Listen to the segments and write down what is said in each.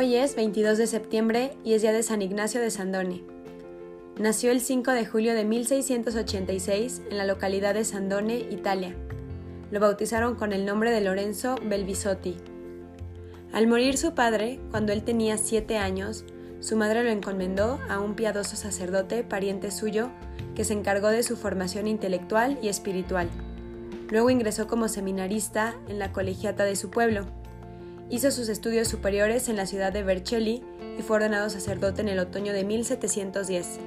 Hoy es 22 de septiembre y es día de San Ignacio de Sandone. Nació el 5 de julio de 1686 en la localidad de Sandone, Italia. Lo bautizaron con el nombre de Lorenzo Belvisotti. Al morir su padre, cuando él tenía siete años, su madre lo encomendó a un piadoso sacerdote, pariente suyo, que se encargó de su formación intelectual y espiritual. Luego ingresó como seminarista en la colegiata de su pueblo Hizo sus estudios superiores en la ciudad de Vercelli y fue ordenado sacerdote en el otoño de 1710.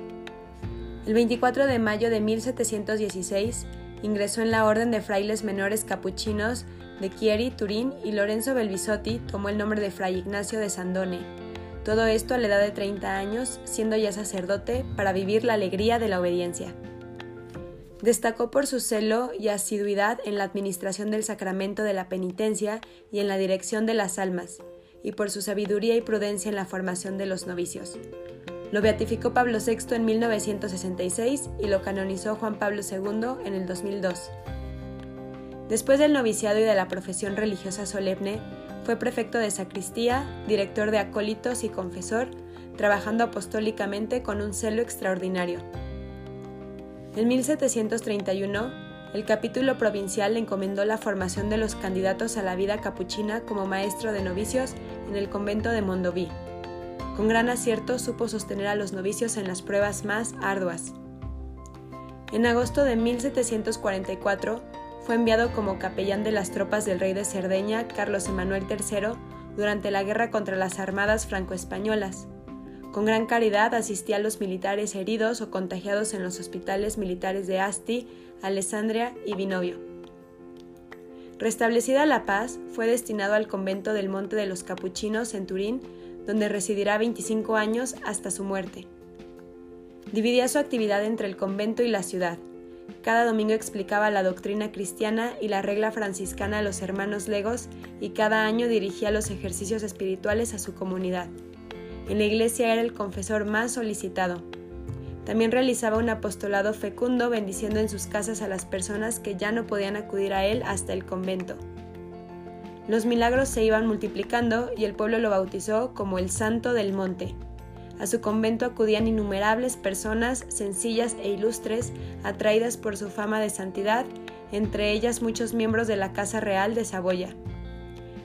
El 24 de mayo de 1716 ingresó en la Orden de Frailes Menores Capuchinos de Chieri, Turín y Lorenzo Belvisotti tomó el nombre de Fray Ignacio de Sandone. Todo esto a la edad de 30 años, siendo ya sacerdote, para vivir la alegría de la obediencia. Destacó por su celo y asiduidad en la administración del sacramento de la penitencia y en la dirección de las almas, y por su sabiduría y prudencia en la formación de los novicios. Lo beatificó Pablo VI en 1966 y lo canonizó Juan Pablo II en el 2002. Después del noviciado y de la profesión religiosa solemne, fue prefecto de sacristía, director de acólitos y confesor, trabajando apostólicamente con un celo extraordinario. En 1731, el capítulo provincial encomendó la formación de los candidatos a la vida capuchina como maestro de novicios en el convento de Mondoví. Con gran acierto supo sostener a los novicios en las pruebas más arduas. En agosto de 1744 fue enviado como capellán de las tropas del rey de Cerdeña, Carlos Emanuel III, durante la guerra contra las armadas franco-españolas. Con gran caridad asistía a los militares heridos o contagiados en los hospitales militares de Asti, Alessandria y Vinovio. Restablecida la paz, fue destinado al convento del Monte de los Capuchinos en Turín, donde residirá 25 años hasta su muerte. Dividía su actividad entre el convento y la ciudad. Cada domingo explicaba la doctrina cristiana y la regla franciscana a los hermanos legos y cada año dirigía los ejercicios espirituales a su comunidad. En la iglesia era el confesor más solicitado. También realizaba un apostolado fecundo bendiciendo en sus casas a las personas que ya no podían acudir a él hasta el convento. Los milagros se iban multiplicando y el pueblo lo bautizó como el Santo del Monte. A su convento acudían innumerables personas sencillas e ilustres, atraídas por su fama de santidad, entre ellas muchos miembros de la Casa Real de Saboya.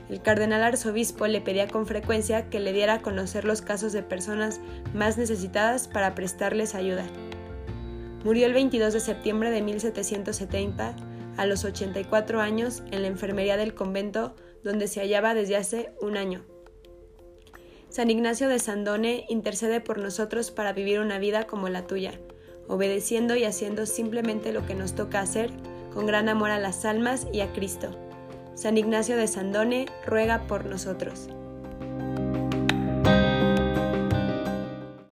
El cardenal arzobispo le pedía con frecuencia que le diera a conocer los casos de personas más necesitadas para prestarles ayuda. Murió el 22 de septiembre de 1770 a los 84 años en la enfermería del convento donde se hallaba desde hace un año. San Ignacio de Sandone intercede por nosotros para vivir una vida como la tuya, obedeciendo y haciendo simplemente lo que nos toca hacer, con gran amor a las almas y a Cristo. San Ignacio de Sandone ruega por nosotros.